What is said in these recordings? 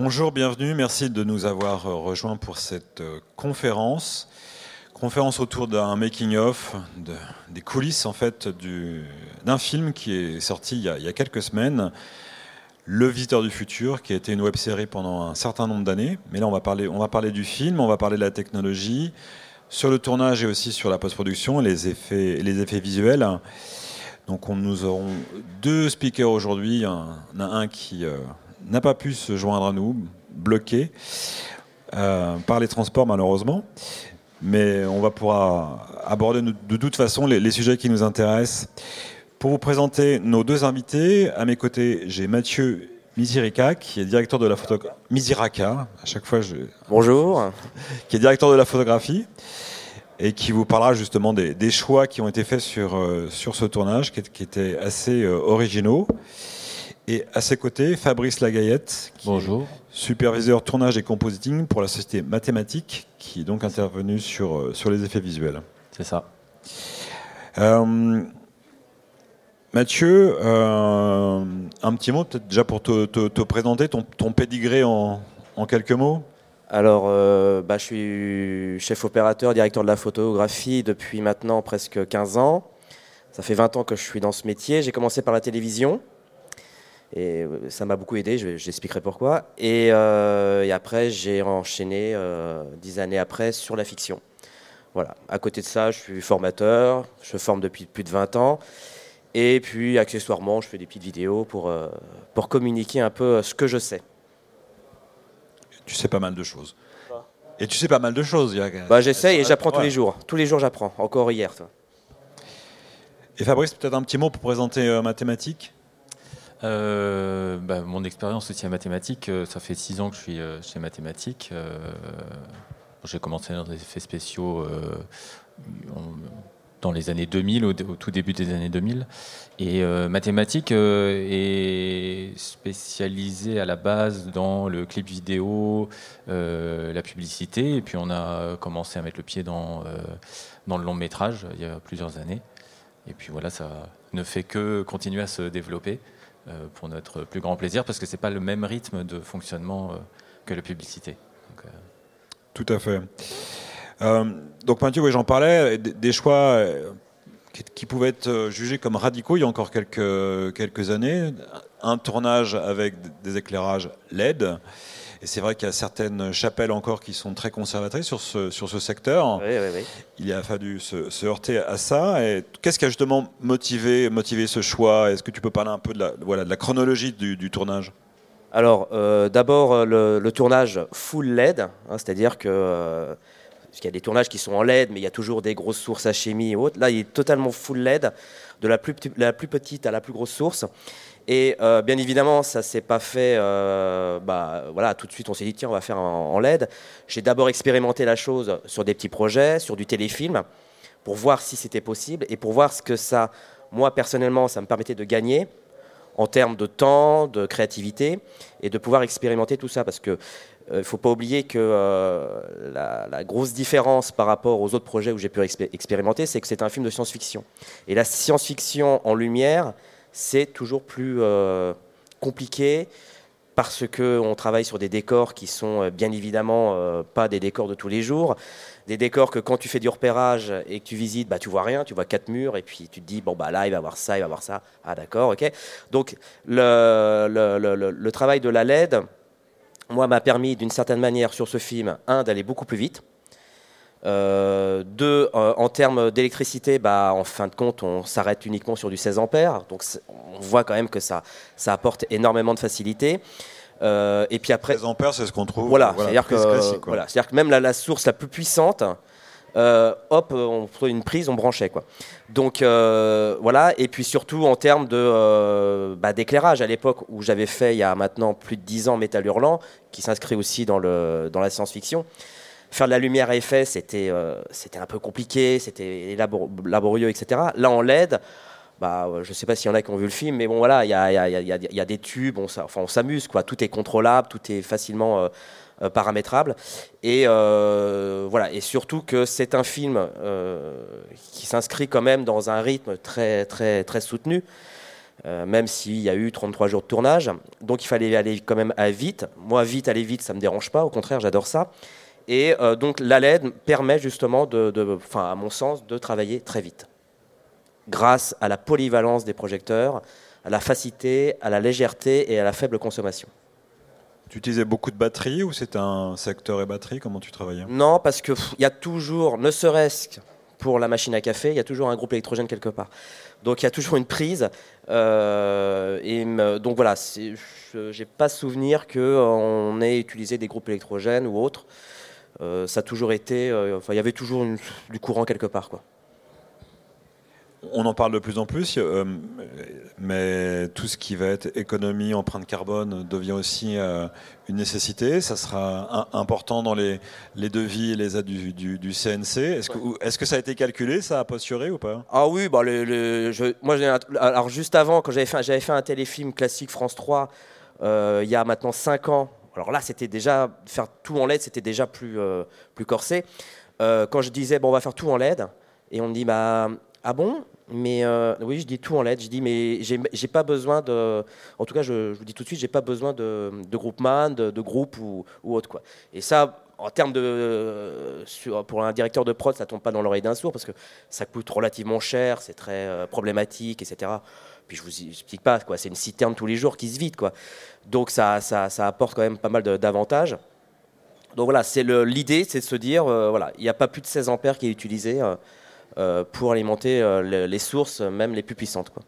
Bonjour, bienvenue. Merci de nous avoir euh, rejoints pour cette euh, conférence. Conférence autour d'un making-of, de, des coulisses en fait d'un film qui est sorti il y, a, quelques semaines, Le Visiteur du Futur, qui a été une web-série pendant un certain nombre d'années. Mais là, on va, parler, on va parler du film, on va parler de la technologie, sur le tournage et aussi sur la post-production, les effets, les effets visuels. Donc on, nous aurons deux speakers aujourd'hui. A un qui euh, n'a pas pu se joindre à nous, bloqué euh, par les transports malheureusement. Mais on va pouvoir aborder de toute façon les, les, sujets qui nous intéressent. Pour vous présenter nos deux invités, à mes côtés, j'ai Mathieu Misirika, qui est directeur de la photographie. Misiraka, à chaque fois je. Bonjour. Qui est directeur de la photographie et qui vous parlera justement des, des choix qui ont été faits sur, euh, sur ce tournage, qui, qui étaient assez euh, originaux. Et à ses côtés, Fabrice Lagayette, qui Bonjour. superviseur tournage et compositing pour la société Mathématique, qui est donc intervenu sur, euh, sur les effets visuels. C'est ça. Euh, Mathieu, euh, un petit mot peut-être déjà pour te, te, te présenter, ton, ton pédigré en, en, quelques mots Alors, euh, bah, je suis chef opérateur, directeur de la photographie depuis maintenant presque 15 ans. Ça fait 20 ans que je suis dans ce métier. J'ai commencé par la télévision. Et ça m'a beaucoup aidé, j'expliquerai pourquoi. Et, euh, et après, j'ai enchaîné euh, dix années après sur la fiction. Voilà. À côté de ça, je suis formateur, je forme depuis plus de 20 ans. Et puis, accessoirement, je fais des petites vidéos pour, euh, pour communiquer un peu ce que je sais. Tu sais pas mal de choses. Et tu sais pas mal de choses. Bah, J'essaye et j'apprends tous les jours. Tous les jours, j'apprends. Encore hier. Toi. Et Fabrice, peut-être un petit mot pour présenter euh, mathématiques? Euh, bah, mon expérience aussi à mathématiques, euh, ça fait six ans que je suis euh, chez mathématiques. J'ai commencé dans des effets spéciaux dans les années 2000, au, au, tout début des années 2000. Et mathématiques est spécialisé à la base dans le clip vidéo, la publicité, et puis on a commencé à mettre le pied dans, dans le long métrage il y a plusieurs années. Et puis voilà, ça ne fait que continuer à se développer pour notre plus grand plaisir, parce que ce n'est pas le même rythme de fonctionnement que la publicité. Euh... Tout à fait. Euh, donc Mathieu, j'en parlais, des choix qui, qui, pouvaient être jugés comme radicaux il y a encore quelques, quelques années. Un tournage avec des éclairages LED. Et c'est vrai qu'il y a certaines chapelles encore qui sont très conservatrices sur ce, sur ce secteur. Oui, oui, oui. Il a fallu se, se heurter à ça. Et qu'est-ce qui a justement motivé, motivé ce choix? Est-ce que tu peux parler un peu de la, voilà, de la chronologie du, du tournage? Alors, euh, d'abord, le, le, tournage full LED, hein, c'est-à-dire que. Euh, parce qu'il y a des tournages qui sont en LED, mais il y a toujours des grosses sources à chimie et autres. Là, il est totalement full LED, de la plus, la plus petite à la plus grosse source. Et euh, bien évidemment, ça s'est pas fait. Euh, bah, voilà, tout de suite, on s'est dit tiens, on va faire en, LED. J'ai d'abord expérimenté la chose sur des petits projets, sur du téléfilm, pour voir si c'était possible et pour voir ce que ça, moi personnellement, ça me permettait de gagner en termes de temps, de créativité et de pouvoir expérimenter tout ça, parce que il euh, ne faut pas oublier que la, la, grosse différence par rapport aux autres projets où j'ai pu expé expérimenter, c'est que c'est un film de science-fiction. Et la science-fiction en lumière, c'est toujours plus euh, compliqué parce qu'on travaille sur des décors qui sont bien évidemment euh, pas des décors de tous les jours, des décors que quand tu fais du repérage et que tu visites, bah, tu vois rien, tu vois quatre murs et puis tu te dis, bon, bah, là, il va voir ça, il va voir ça. Ah, d'accord, ok. Donc, le, le, travail de la LED, moi, m'a permis d'une certaine manière sur ce film, un, d'aller beaucoup plus vite. Euh, deux, euh, en termes d'électricité, bah, en fin de compte, on s'arrête uniquement sur du 16 ampères. Donc, on voit quand même que ça, ça apporte énormément de facilité. Euh, et puis après, 16 ampères, c'est ce qu'on trouve. Voilà, voilà c'est-à-dire que, voilà, que, même la, la, source la plus puissante, euh, hop, on prenait une prise, on branchait quoi. Donc voilà, et puis surtout en termes de bah, d'éclairage à l'époque où j'avais fait il y a maintenant plus de 10 ans Métal Hurlant, qui s'inscrit aussi dans le dans la science-fiction. Faire de la lumière à effet, c'était c'était un peu compliqué, c'était labor laborieux, etc. Là en LED. Bah, je ne sais pas s'il y en a qui ont vu le film, mais bon voilà, il y a, y, a, y, y a, des tubes, on, enfin, on s'amuse, quoi. Tout est contrôlable, tout est facilement euh, paramétrable. Et euh, voilà, et surtout que c'est un film euh, qui s'inscrit quand même dans un rythme très très très soutenu. même s'il y a eu 33 jours de tournage. Donc il fallait aller quand même à vite. Moi, vite, aller vite, ça ne me dérange pas. Au contraire, j'adore ça. Et donc la LED permet justement, de, à mon sens, de travailler très vite. Grâce à la polyvalence des projecteurs, à la facilité, à la légèreté et à la faible consommation. Tu utilisais beaucoup de batteries ou c'est un secteur et batterie Comment tu travaillais? Non, parce qu'il y a toujours, ne serait-ce que pour la machine à café, il y a toujours un groupe électrogène quelque part. Donc il y a toujours une prise. Euh, et donc voilà, je n'ai pas souvenir qu'on ait utilisé des groupes électrogènes ou autres. Euh, ça a toujours été, euh, il y avait toujours du courant quelque part. Quoi. On en parle de plus en plus, euh, mais tout ce qui va être économie, empreinte carbone devient aussi euh, une nécessité. Ça sera important dans les, devis et les aides du, CNC. Est-ce que, est que, ça a été calculé, ça a posturé ou pas? Ah oui, bah moi, alors juste avant, quand j'avais fait, fait un téléfilm classique France 3, euh, il y a maintenant 5 ans, alors là, c'était déjà, faire tout en LED, c'était déjà plus, plus corsé. quand je disais, bon, on va faire tout en LED, et on me dit, bah, ah bon? Mais euh, oui, je dis tout en lettres. Je dis, mais j'ai pas besoin de. En tout cas, je, vous dis tout de suite, j'ai pas besoin de, de groupement, de, groupe ou, ou, autre. Quoi. Et ça, en termes de. pour un directeur de prod, ça tombe pas dans l'oreille d'un sourd parce que ça coûte relativement cher, c'est très euh, problématique, etc. Puis je vous explique pas, quoi. C'est une citerne tous les jours qui se vide, quoi. Donc ça, ça, ça apporte quand même pas mal d'avantages. Donc voilà, c'est l'idée, c'est de se dire, euh, voilà, il n'y a pas plus de 16 ampères qui est utilisé. Euh, pour alimenter euh, les sources, même les plus puissantes. Quoi.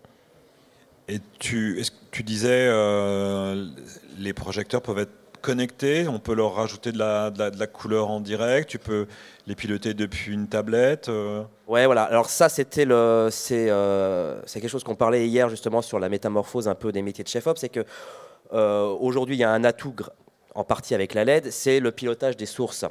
Et tu, tu disais, euh, les projecteurs peuvent être connectés, on peut leur rajouter de la, de la, couleur en direct, tu peux les piloter depuis une tablette. Ouais, voilà. Alors ça, c'était le, c'est, c'est quelque chose qu'on parlait hier justement sur la métamorphose un peu des métiers de chef-op, c'est que aujourd'hui il y a un atout en partie avec la LED, c'est le pilotage des sources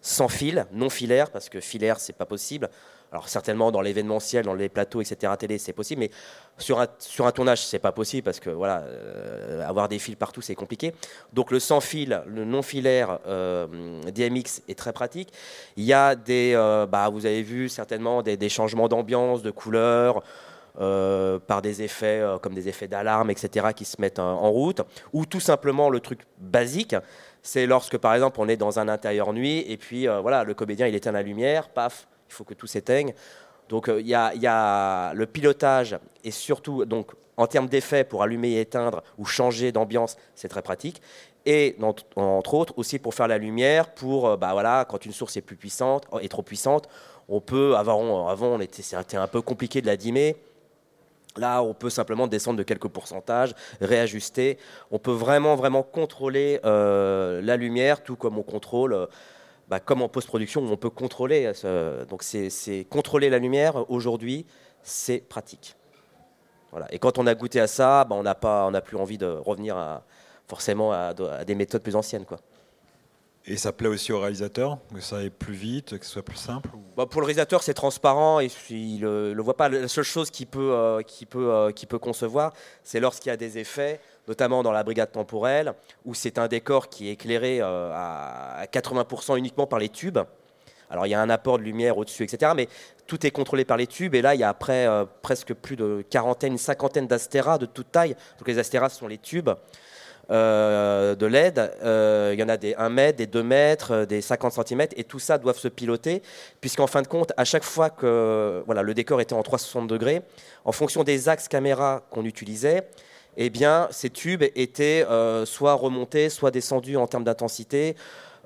sans fil, non filaire, parce que filaire c'est pas possible. Alors certainement dans l'événementiel, dans les plateaux, etc. télé, c'est possible, mais sur un, sur un tournage, c'est pas possible parce que voilà, euh, avoir des fils partout, c'est compliqué. Donc le sans fil, le non filaire euh, DMX est très pratique. Il y a des, euh, bah, vous avez vu certainement des, changements d'ambiance, de couleurs. par des effets comme des effets d'alarme, etc., qui se mettent en, route, ou tout simplement le truc basique, c'est lorsque par exemple on est dans un intérieur nuit et puis voilà le comédien il éteint la lumière, paf, faut que tout s'éteigne. Donc euh, il y, a le pilotage et surtout donc en termes d'effet pour allumer et éteindre ou changer d'ambiance, c'est très pratique. Et entre autres aussi pour faire la lumière, pour euh, bah voilà quand une source est plus puissante, est trop puissante, on peut avant avant on était c'était un peu compliqué de la dimmer. Là, on peut simplement descendre de quelques pourcentages, réajuster. On peut vraiment, vraiment contrôler euh, la lumière, tout comme on contrôle bah, comme en post-production, on peut contrôler. Euh, donc, c'est contrôler la lumière aujourd'hui, c'est pratique. Voilà. Et quand on a goûté à ça, bah, on n'a plus envie de revenir à, forcément à, des méthodes plus anciennes, quoi. Et ça plaît aussi au réalisateur que ça aille plus vite, que ce soit plus simple bah, Pour le réalisateur, c'est transparent et il ne le, voit pas. La seule chose qu'il peut, euh, peut, euh, peut concevoir, c'est lorsqu'il y a des effets notamment dans la brigade temporelle, où c'est un décor qui est éclairé euh, à 80% uniquement par les tubes. Alors il y a un apport de lumière au-dessus, etc. Mais tout est contrôlé par les tubes. Et là, il y a euh, presque plus de quarantaine, cinquantaine d'astéras de toute taille. Donc les astéras sont les tubes. Euh, de LED. il y en a des 1 mètre, des 2 mètres, des 50 cm, et tout ça doivent se piloter, puisqu'en fin de compte, à chaque fois que voilà, le décor était en 360 degrés, en fonction des axes caméra qu'on utilisait, eh bien, ces tubes étaient euh, soit remontés, soit descendus en termes d'intensité.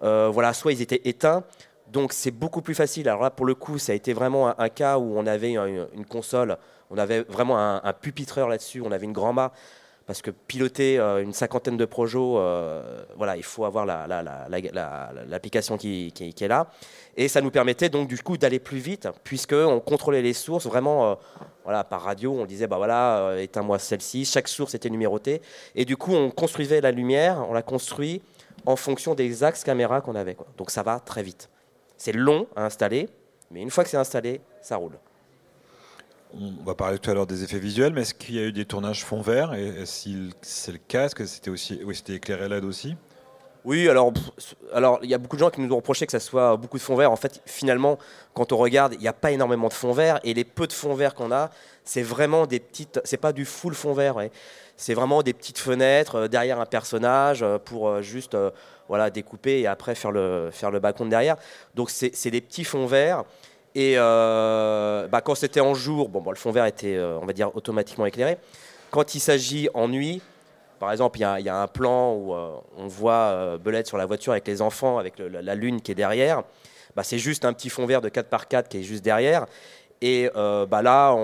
Euh, voilà, soit ils étaient éteints. Donc c'est beaucoup plus facile. Alors là, pour le coup, ça a été vraiment un, cas où on avait une, console, on avait vraiment un, un pupitreur là-dessus, on avait une grand-mât parce que piloter euh, une cinquantaine de projets, euh, voilà, il faut avoir l'application qui, est là. Et ça nous permettait donc du coup d'aller plus vite, puisqu'on contrôlait les sources vraiment euh, voilà, par radio. On disait, bah voilà, éteins-moi celle-ci. Chaque source était numérotée. Et du coup, on construisait la lumière, on la construit en fonction des axes caméra qu'on avait. Donc ça va très vite. C'est long à installer, mais une fois que c'est installé, ça roule. On va parler tout à l'heure des effets visuels, mais est-ce qu'il y a eu des tournages fond vert Et si c'est le cas, est-ce que c'était aussi, oui, c'était éclairé LED aussi? Oui, alors alors il y a beaucoup de gens qui nous ont reproché que ça soit beaucoup de fonds verts. En fait, finalement, quand on regarde, il n'y a pas énormément de fonds verts et les peu de fonds verts qu'on a, c'est vraiment des petites, c'est pas du full fond vert. C'est vraiment des petites fenêtres euh, derrière un personnage euh, pour euh, juste voilà découper et après faire le faire le derrière. Donc c'est des petits fonds verts. Et bah, quand c'était en jour, bon, bon, le fond vert était, on va dire, automatiquement éclairé. Quand il s'agit en nuit, par exemple, il y, a un plan où euh, on voit euh, Belette sur la voiture avec les enfants, avec la, lune qui est derrière. Bah, c'est juste un petit fond vert de 4 par 4 qui est juste derrière. Et euh, bah, là,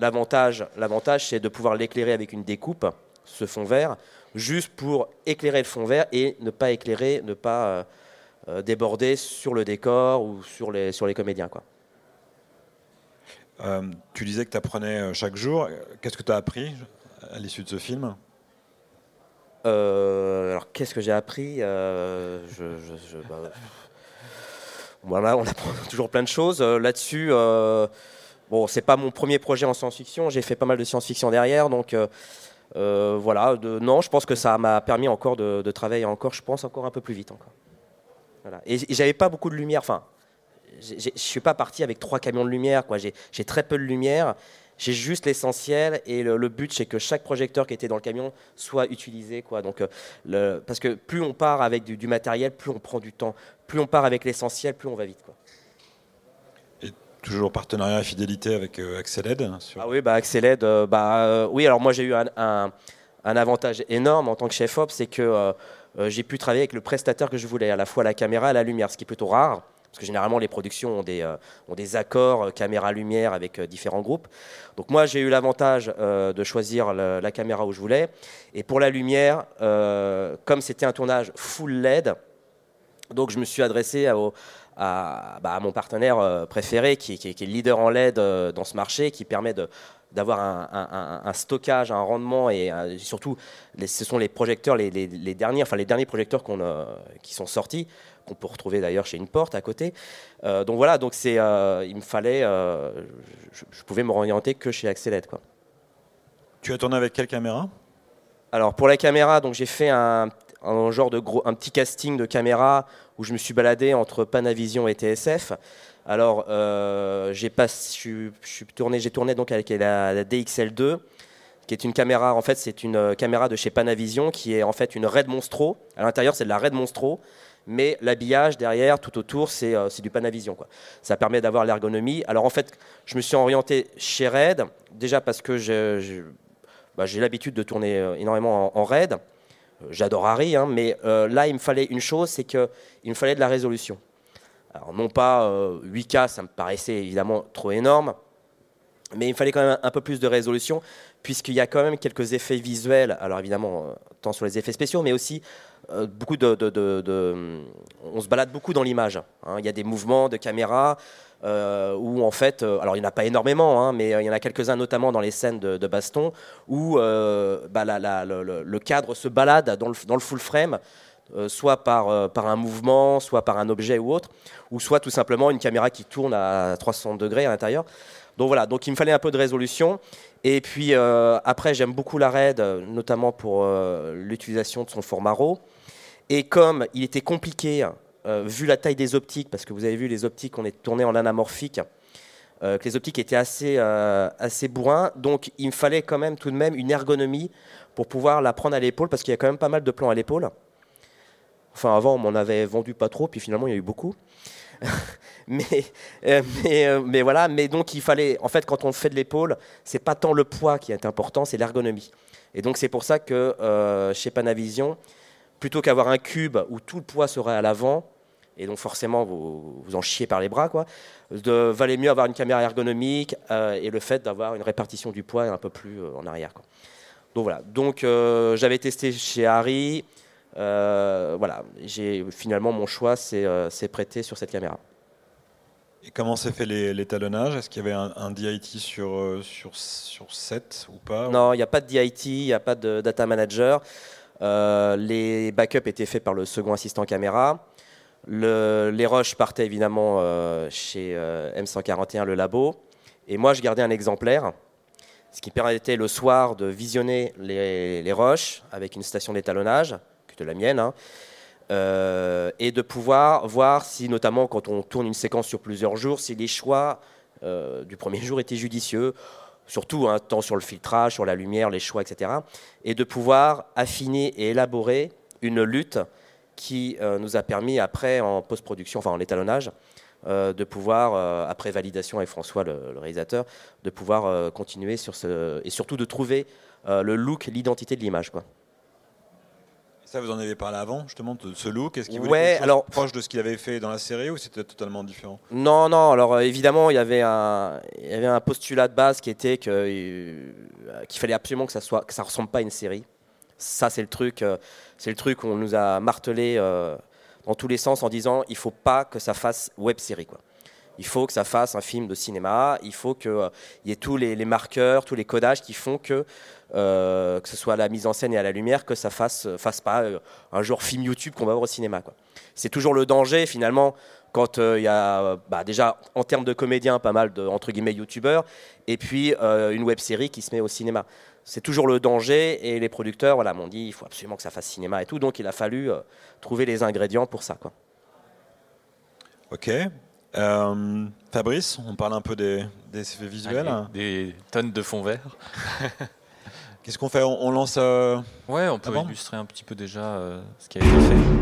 l'avantage, l'avantage, c'est de pouvoir l'éclairer avec une découpe, ce fond vert, juste pour éclairer le fond vert et ne pas éclairer, ne pas déborder sur le décor ou sur les, sur les comédiens. Quoi. tu disais que tu apprenais chaque jour. Qu'est-ce que tu as appris à l'issue de ce film? Euh, alors, qu'est-ce que j'ai appris? Euh, je, bah, Voilà, on apprend toujours plein de choses. Euh, là-dessus, bon, c'est pas mon premier projet en science-fiction. J'ai fait pas mal de science-fiction derrière, donc voilà. De, non, je pense que ça m'a permis encore de, travailler encore. Je pense encore un peu plus vite encore. Voilà. Et, j'avais pas beaucoup de lumière. Enfin, je suis pas parti avec trois camions de lumière. Quoi. J'ai très peu de lumière j'ai juste l'essentiel et le, but c'est que chaque projecteur qui était dans le camion soit utilisé quoi. Donc euh, le, parce que plus on part avec du, matériel, plus on prend du temps. Plus on part avec l'essentiel, plus on va vite quoi. Et toujours partenariat et fidélité avec euh, Axeled Ah oui, bah Axeled, euh, bah oui. Alors moi j'ai eu un, un, avantage énorme en tant que chef op, c'est que j'ai pu travailler avec le prestataire que je voulais, à la fois la caméra et la lumière, ce qui est plutôt rare parce que généralement les productions ont des, euh, accords euh, caméra-lumière avec euh, différents groupes. Donc moi j'ai eu l'avantage de choisir la caméra où je voulais. Et pour la lumière, comme c'était un tournage full LED, donc je me suis adressé à, bah, mon partenaire préféré qui, qui, est leader en LED dans ce marché, qui permet de d'avoir un, stockage, un rendement et surtout, ce sont les projecteurs, les, les, derniers, enfin les derniers projecteurs qu'on qui sont sortis qu'on peut retrouver d'ailleurs chez une porte à côté. Euh, donc voilà, donc c'est, euh, il me fallait, euh, je, pouvais me orienter que chez Axeled. Quoi. Tu as tourné avec quelle caméra? Alors pour la caméra, donc j'ai fait un, genre de gros, un petit casting de caméra où je me suis baladé entre Panavision et TSF. Alors tourné, j'ai tourné donc avec la, la DXL2 qui est une caméra, en fait, c'est une caméra de chez Panavision qui est en fait une Red Monstro. À l'intérieur, c'est de la Red Monstro mais l'habillage derrière, tout autour, c'est euh, du Panavision. Ça permet d'avoir l'ergonomie. Alors en fait, je me suis orienté chez Red, déjà parce que bah, j'ai l'habitude de tourner euh, énormément en, Red. Euh, j'adore Harry, hein, mais là, il me fallait une chose, c'est qu'il me fallait de la résolution. Alors non pas 8K, ça me paraissait évidemment trop énorme, mais il fallait quand même un peu plus de résolution, puisqu'il y a quand même quelques effets visuels, alors évidemment, tant sur les effets spéciaux, mais aussi euh, beaucoup de, on se balade beaucoup dans l'image. Hein. Il y a des mouvements de caméra euh, où en fait, euh, alors il n'y en a pas énormément, hein, mais il y en a quelques-uns notamment dans les scènes de, baston où bah, le, cadre se balade dans le, full frame. Soit par, par un mouvement, soit par un objet ou autre, ou soit tout simplement une caméra qui tourne à 360 degrés à l'intérieur. Donc voilà, donc il me fallait un peu de résolution. Et puis après, j'aime beaucoup la RAID, notamment pour l'utilisation de son format RAW. Et comme il était compliqué, euh, vu la taille des optiques, parce que vous avez vu les optiques, on est tourné en anamorphique, euh, que les optiques étaient assez, euh, assez bourrins, donc il me fallait quand même tout de même une ergonomie pour pouvoir la prendre à l'épaule, parce qu'il y a quand même pas mal de plans à l'épaule. Enfin, avant, on m'en avait vendu pas trop, puis finalement, il y a eu beaucoup. mais, mais, mais, voilà, mais donc il fallait, en fait, quand on fait de l'épaule, c'est pas tant le poids qui est important, c'est l'ergonomie. Et donc c'est pour ça que chez Panavision, plutôt qu'avoir un cube où tout le poids serait à l'avant, et donc forcément vous, vous en chiez par les bras, quoi, valait mieux avoir une caméra ergonomique euh, et le fait d'avoir une répartition du poids un peu plus euh, en arrière. Donc voilà, donc euh, j'avais testé chez Harry, voilà, j'ai finalement mon choix s'est prêté sur cette caméra. Et comment s'est fait l'étalonnage? Est-ce qu'il y avait un, DIT sur, sur, sur 7 ou pas? Non, il n'y a pas de DIT, il n'y a pas de data manager. Euh, les backups étaient faits par le second assistant caméra. les rushs partaient évidemment euh, chez euh, M141, le labo. Et moi, je gardais un exemplaire, ce qui permettait le soir de visionner les, les rushs avec une station d'étalonnage, que la mienne. Hein. et de pouvoir voir si, notamment quand on tourne une séquence sur plusieurs jours, si les choix du premier jour étaient judicieux surtout un hein, tant sur le filtrage, sur la lumière, les choix, etc. Et de pouvoir affiner et élaborer une lutte qui euh, nous a permis après en post-production, enfin en étalonnage, euh, de pouvoir, euh, après validation avec François, le, réalisateur, de pouvoir continuer sur ce... et surtout de trouver le look, l'identité de l'image. quoi. Ça, vous en avez parlé avant, justement, de ce look Est-ce qu'il voulait ouais, alors, proche de ce qu'il avait fait dans la série ou c'était totalement différent? Non, non. Alors, évidemment, il y, avait un, il y avait un postulat de base qui était que, qu'il fallait absolument que ça soit, que ça ressemble pas à une série. Ça, c'est le truc, euh, c'est le truc qu'on nous a martelé euh, dans tous les sens en disant il faut pas que ça fasse web série quoi. Il faut que ça fasse un film de cinéma. Il faut qu'il euh, y ait tous les, marqueurs, tous les codages qui font que que ce soit à la mise en scène et à la lumière, que ça fasse fasse pas un genre film YouTube qu'on va voir au cinéma. C'est toujours le danger finalement quand il y a bah, déjà en termes de comédiens pas mal de entre guillemets youtubeurs et puis une web série qui se met au cinéma c'est toujours le danger. Et les producteurs voilà, m'ont dit il faut absolument que ça fasse cinéma et tout. Donc il a fallu euh, trouver les ingrédients pour ça. Quoi. Ok. Euh, Fabrice, on parle un peu des, effets visuels. des tonnes de fond vert. Qu'est-ce qu'on fait? On, lance. Euh, ouais, on peut illustrer un petit peu déjà ce qui a été fait.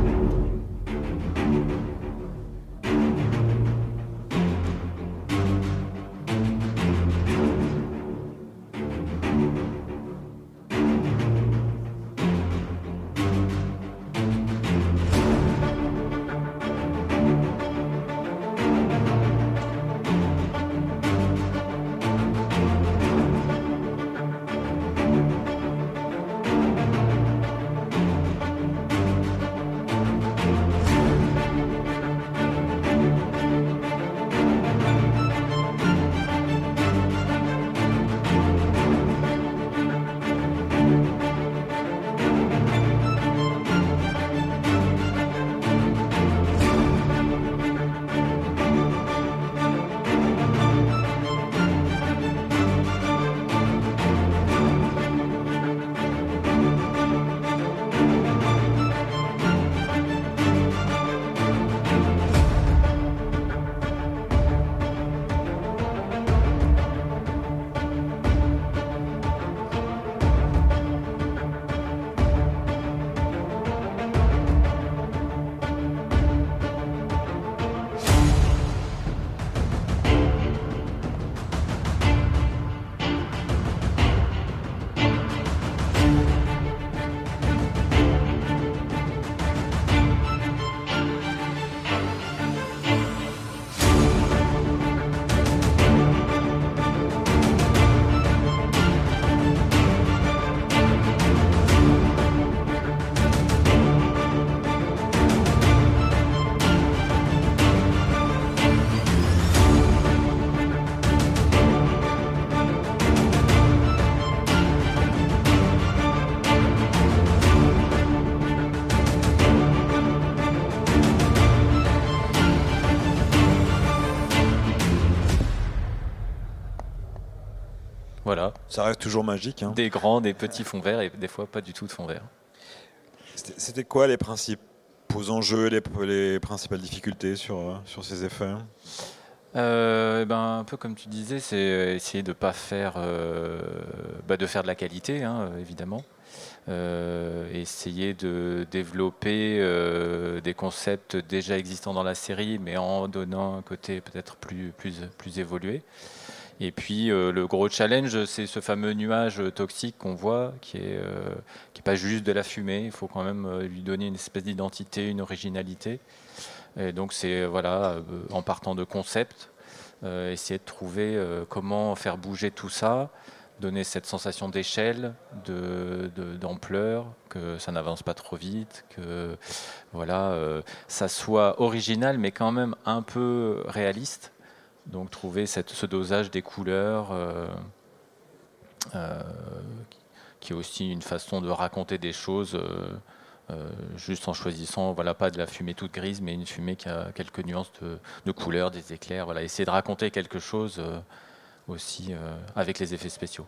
Ça reste toujours magique. Hein. Des grands, des petits fonds verts et des fois pas du tout de fonds verts. C'était quoi les principaux enjeux, les, les principales difficultés sur, euh, sur ces effets? Euh, ben, un peu comme tu disais, c'est euh, essayer de pas faire, bah, de faire de la qualité, hein, évidemment. essayer de développer des concepts déjà existants dans la série, mais en donnant un côté peut-être plus, plus, plus évolué. Et puis euh, le gros challenge, c'est ce fameux nuage toxique qu'on voit, euh, qui est pas juste de la fumée. Il faut quand même euh, lui donner une espèce d'identité, une originalité. Et donc c'est voilà, en partant de concepts, essayer de trouver comment faire bouger tout ça, donner cette sensation d'échelle, d'ampleur, que ça n'avance pas trop vite, que voilà, ça soit original mais quand même un peu réaliste. Donc trouver ce dosage des couleurs, euh, euh, qui est aussi une façon de raconter des choses, euh, juste en choisissant, voilà, pas de la fumée toute grise, mais une fumée qui a quelques nuances de, couleurs, des éclairs. Voilà, essayer de raconter quelque chose aussi avec les effets spéciaux.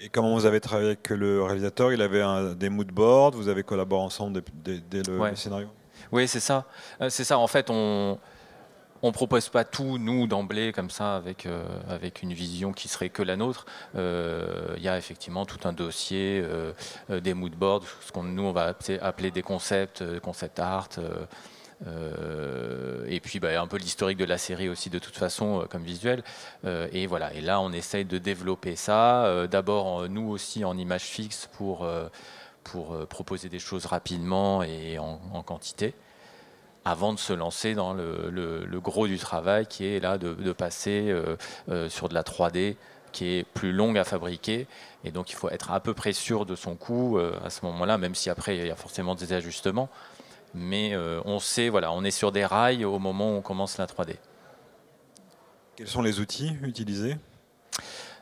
Et comment vous avez travaillé avec le réalisateur? Il avait un, des mood boards, vous avez collaboré ensemble dès, le, scénario? Oui, c'est ça. c'est ça, en fait, on on propose pas tout, nous, d'emblée, comme ça, avec, euh, avec une vision qui serait que la nôtre. Il euh, y a effectivement tout un dossier, euh, des mood boards, ce qu'on nous, on va appeler des concepts, concept art. et puis bah, un peu l'historique de la série aussi de toute façon comme visuel et voilà et là on essaye de développer ça d'abord nous aussi en image fixe pour pour proposer des choses rapidement et en quantité avant de se lancer dans le, gros du travail qui est là de, passer euh, euh, sur de la 3D qui est plus longue à fabriquer. Et donc il faut être à peu près sûr de son coût euh, à ce moment-là, même si après il y a forcément des ajustements. Mais on sait, voilà, on est sur des rails au moment où on commence la 3D. Quels sont les outils utilisés?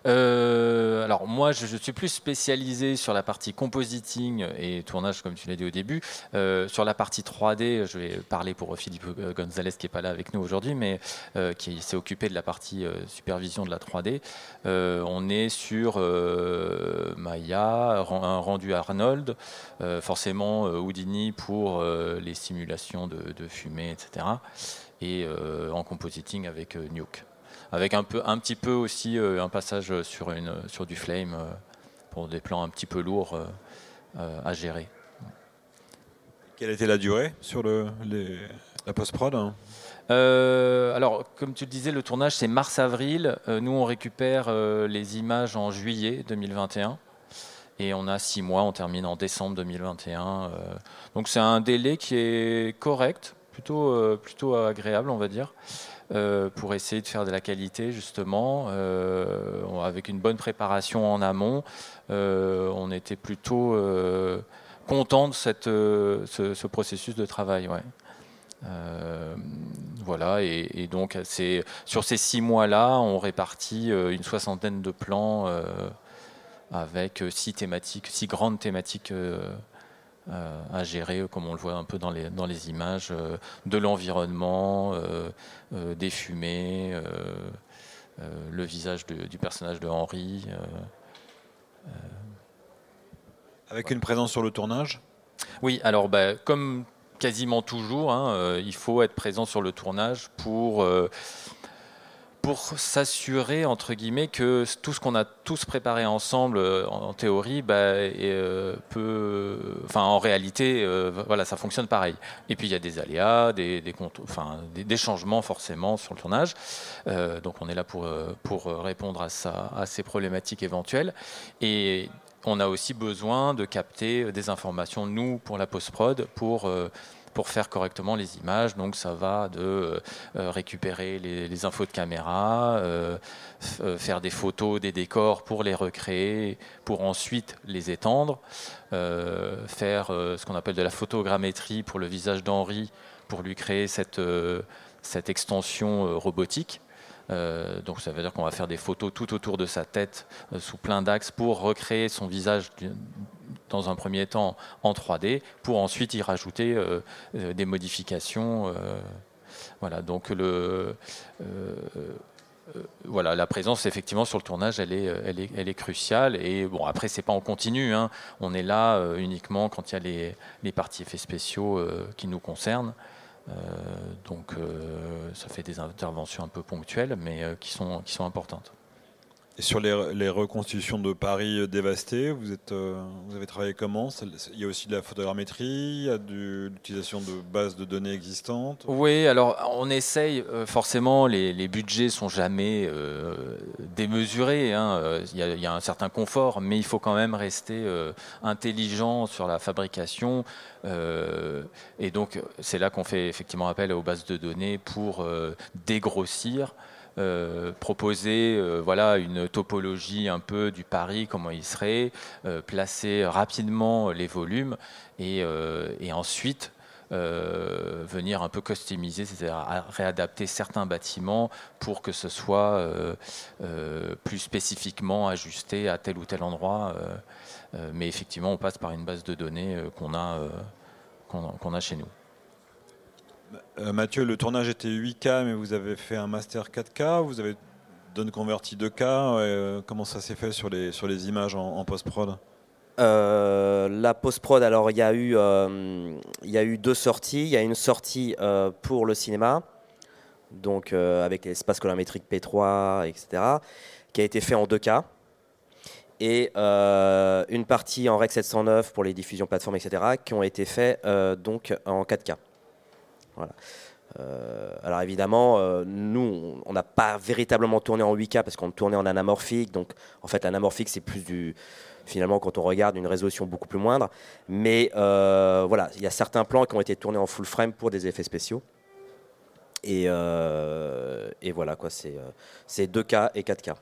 Euh, alors moi, je, suis plus spécialisé sur la partie compositing et tournage, comme tu l'as dit au début. Euh, sur la partie 3D, je vais parler pour Philippe Gonzalez qui est pas là avec nous aujourd'hui, mais euh, qui s'est occupé de la partie supervision de la 3D. on est sur Maya, un rendu Arnold, forcément Houdini pour les simulations de, de, fumée, etc. Et en compositing avec Nuke avec un, peu, un petit peu aussi euh, un passage sur, une, sur du flame euh, pour des plans un petit peu lourds euh, à gérer. Quelle était la durée sur le, la post-prod hein? Alors, comme tu le disais, le tournage c'est mars-avril. nous, on récupère les images en juillet 2021 et on a six mois. On termine en décembre 2021. donc, c'est un délai qui est correct, plutôt, plutôt agréable, on va dire. Euh, pour essayer de faire de la qualité justement euh, avec une bonne préparation en amont. Euh, on était plutôt content de cette, ce, processus de travail. Ouais. voilà, et, donc c'est sur ces six mois-là, on répartit une soixantaine de plans avec six thématiques, six grandes thématiques euh, à gérer, comme on le voit un peu dans les, dans les images, euh, de l'environnement, euh, des fumées, le visage du personnage de Henri. Avec une présence sur le tournage? Oui, alors bah, comme quasiment toujours, hein, il faut être présent sur le tournage pour pour s'assurer entre guillemets que tout ce qu'on a tous préparé ensemble euh, en, théorie bah, euh, en réalité euh, voilà ça fonctionne pareil. Et puis il y a des aléas des, changements forcément sur le tournage. Donc on est là pour, répondre à, à ces problématiques éventuelles. Et on a aussi besoin de capter des informations nous pour la post-prod pour pour faire correctement les images. Donc ça va de euh, euh, récupérer les, infos de caméra, euh, faire des photos des décors pour les recréer, pour ensuite les étendre, faire ce qu'on appelle de la photogrammétrie pour le visage d'Henri, pour lui créer cette, cette extension robotique. Donc ça veut dire qu'on va faire des photos tout autour de sa tête sous plein d'axes pour recréer son visage dans un premier temps en 3D pour ensuite y rajouter euh, euh, des modifications. Euh, voilà, donc la présence effectivement sur le tournage, elle est, cruciale. Et bon, après, pas en continu. Hein. On est là uniquement quand il y a les parties effets spéciaux qui nous concernent. Donc, ça fait des interventions un peu ponctuelles, mais qui, sont, qui sont importantes. Sur les, reconstitutions de Paris euh, dévastées, euh, vous avez travaillé comment? Il y a aussi de la photogrammétrie, il y a de l'utilisation de bases de données existantes? Oui, alors on essaye, euh, forcément, les, les budgets sont jamais démesurés, hein, il, y a, un certain confort, mais il faut quand même rester intelligent sur la fabrication. et donc c'est là qu'on fait effectivement appel aux bases de données pour dégrossir. Euh, proposer euh, voilà, une topologie un peu du Paris, comment il serait, euh, placer rapidement les volumes et, ensuite venir un peu customiser, c'est-à-dire réadapter certains bâtiments pour que ce soit plus spécifiquement ajusté à tel ou tel endroit. mais effectivement, on passe par une base de données qu'on a chez nous. Euh, Mathieu, le tournage était 8K, mais vous avez fait un master 4K. Vous avez Don Converti 2K, comment ça s'est fait sur les, sur les images en, post-prod? La post-prod, alors il y, a eu, y a eu deux sorties. Il y a une sortie pour le cinéma, donc avec l'espace colorimétrique P3, etc., qui a été fait en 2K et euh, une partie en Rec 709 pour les diffusions plateformes, etc., qui ont été faits euh, donc en 4K. Euh, alors évidemment, nous, on n'a pas véritablement tourné en 8K parce qu'on tournait en anamorphique. Donc en fait, l'anamorphique, c'est plus du, finalement, quand on regarde, une résolution beaucoup plus moindre. Mais voilà, il y a certains plans qui ont été tournés en full frame pour des effets spéciaux. Et, et voilà, quoi, c'est 2K et 4K.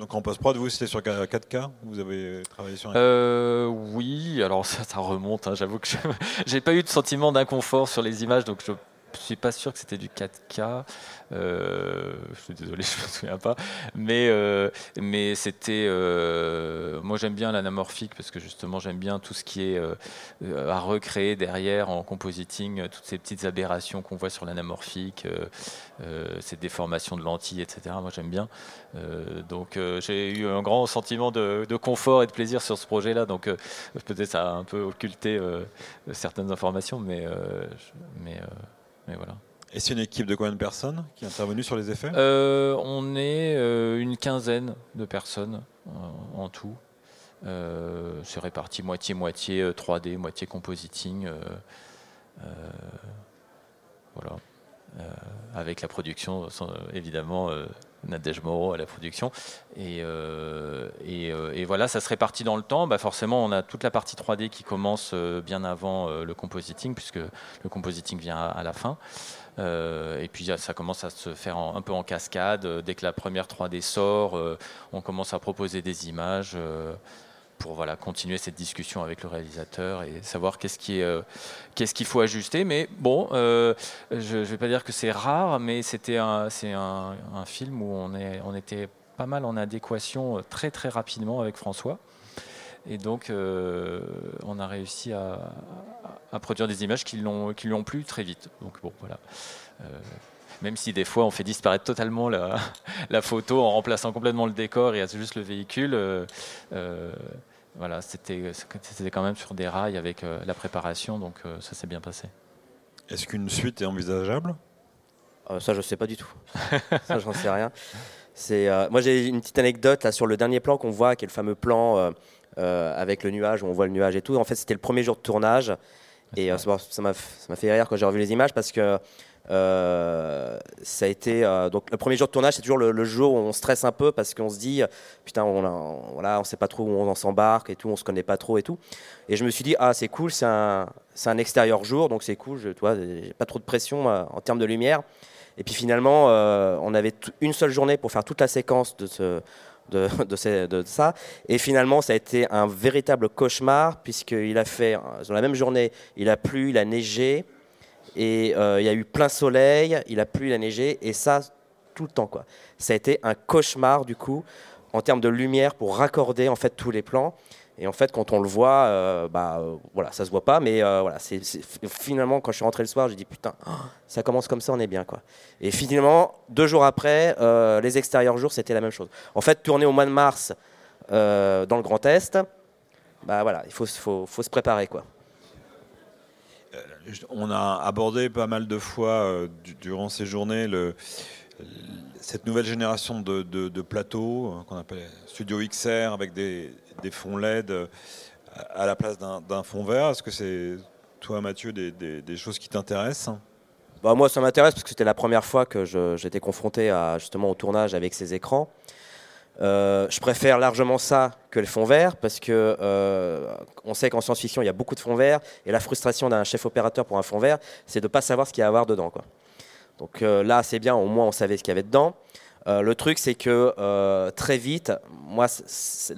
Donc en post-prod, vous, c'était sur 4K Vous avez travaillé sur euh, Oui, alors ça, remonte. Hein, j'avoue que je n'ai pas eu de sentiment d'inconfort sur les images, donc je suis pas sûr que c'était du 4K. Euh, je suis désolé, je me souviens pas. Mais, euh, mais c'était. Euh, moi, j'aime bien l'anamorphique parce que justement, j'aime bien tout ce qui est à recréer derrière en compositing, toutes ces petites aberrations qu'on voit sur l'anamorphique, ces déformations de lentilles, etc. Moi, j'aime bien. donc, j'ai eu un grand sentiment de, confort et de plaisir sur ce projet-là. Donc, peut-être ça a un peu occulté certaines informations, mais. mais voilà. Et c'est une équipe de combien de personnes qui est intervenue sur les effets euh, On est euh, une quinzaine de personnes euh, en tout. c'est réparti moitié-moitié 3D, moitié compositing. voilà. avec la production, évidemment, Nadège Moreau à la production. Et, et, voilà, ça se répartit dans le temps. Bah forcément, on a toute la partie 3D qui commence bien avant le compositing, puisque le compositing vient à, la fin. et puis ça commence à se faire un peu en cascade. Dès que la première 3D sort, on commence à proposer des images pour voilà, continuer cette discussion avec le réalisateur et savoir qu'est-ce qui euh, qu'est-ce qu'il faut ajuster. Mais bon, euh, je ne vais pas dire que c'est rare, mais c'était un, un, film où on, est, on était pas mal en adéquation euh, très très rapidement avec François. Et donc, on a réussi à, produire des images qui l'ont, qui l'ont plu très vite. Donc bon, voilà. même si des fois on fait disparaître totalement la, photo en remplaçant complètement le décor et juste le véhicule, voilà, c'était quand même sur des rails avec euh, la préparation, donc euh, ça s'est bien passé. Est-ce qu'une suite est envisageable? Euh, Ça, je ne sais pas du tout. ça, j'en sais rien. moi, j'ai une petite anecdote là, sur le dernier plan qu'on voit, qui est le fameux plan avec le nuage, où on voit le nuage et tout. En fait, c'était le premier jour de tournage. Et ça m'a fait rire quand j'ai revu les images parce que euh, ça a été euh, donc le premier jour de tournage, c'est toujours le, jour où on stresse un peu parce qu'on se dit putain, on, on, voilà, on sait pas trop où on s'embarque et tout, on se connaît pas trop et tout. Et je me suis dit ah c'est cool, c'est un, un extérieur jour, donc c'est cool. Je, j'ai pas trop de pression euh, en termes de lumière. Et puis finalement, on avait une seule journée pour faire toute la séquence de ce, de, de, de, ça. Et finalement, ça a été un véritable cauchemar, puisqu'il a fait, dans la même journée, il a plu, il a neigé, et euh, il y a eu plein soleil, il a plu, il a neigé, et ça tout le temps. Quoi. Ça a été un cauchemar du coup en termes de lumière pour raccorder en fait tous les plans. Et en fait, quand on le voit, euh, bah euh, voilà, ça se voit pas, mais voilà, c'est, finalement quand je suis rentré le soir, j'ai dit putain, ça commence comme ça, on est bien quoi. Et finalement, deux jours après, les extérieurs jours, c'était la même chose. En fait, tourner au mois de mars dans le Grand Est, bah voilà, il faut, faut, faut se préparer quoi on a abordé pas mal de fois euh, durant ces journées cette nouvelle génération de, plateaux euh, qu'on appelle Studio XR avec des, fonds LED euh, à la place d'un fond vert. Est-ce que c'est toi, Mathieu, des, choses qui t'intéressent? Bah, Moi, ça m'intéresse parce que c'était la première fois que j'étais confronté à, justement au tournage avec ces écrans. Euh, je préfère largement ça que le fond vert parce que euh, on sait qu'en science-fiction il y a beaucoup de fonds verts et la frustration d'un chef opérateur pour un fond vert c'est de ne pas savoir ce qu'il y a à avoir dedans. Quoi. Donc euh, là c'est bien, au moins on savait ce qu'il y avait dedans. Euh, le truc, c'est que euh, très vite, moi, ce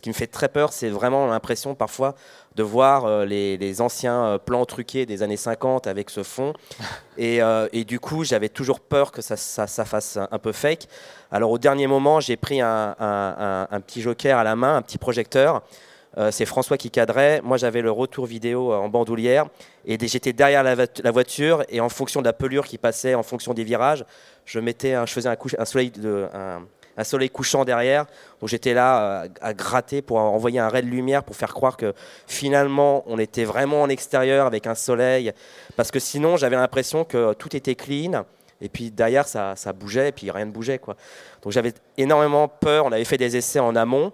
qui me fait très peur, c'est vraiment l'impression parfois de voir euh, les, anciens plans truqués des années 50 avec ce fond. Et, du coup, j'avais toujours peur que ça, fasse un peu fake. Alors au dernier moment, j'ai pris un, petit joker à la main, un petit projecteur. Euh, c'est François qui cadrait. Moi, j'avais le retour vidéo en bandoulière. Et j'étais derrière la, voiture. Et en fonction de la pelure qui passait, en fonction des virages, je, mettais je faisais un, soleil un, soleil couchant derrière. Donc j'étais là euh, à gratter pour envoyer un ray de lumière pour faire croire que finalement on était vraiment en extérieur avec un soleil. Parce que sinon j'avais l'impression que tout était clean. Et puis derrière ça, ça bougeait et puis rien ne bougeait. Quoi. Donc j'avais énormément peur. On avait fait des essais en amont.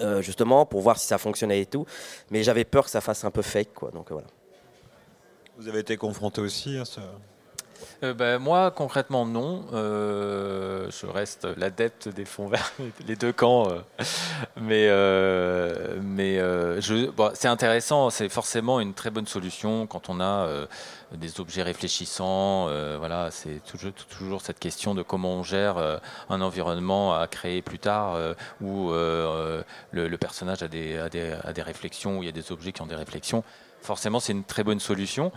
Euh, justement pour voir si ça fonctionnait et tout. Mais j'avais peur que ça fasse un peu fake, quoi. Donc voilà. Vous avez été confronté aussi à ça euh, ben, moi, concrètement, non. Euh, je reste l'adepte des fonds verts, les deux camps. mais mais c'est intéressant, c'est forcément une très bonne solution quand on a des objets réfléchissants. voilà, c'est toujours, cette question de comment on gère un environnement à créer plus tard où le, personnage a des réflexions, où il y a des objets qui ont des réflexions forcément, c'est une très bonne solution.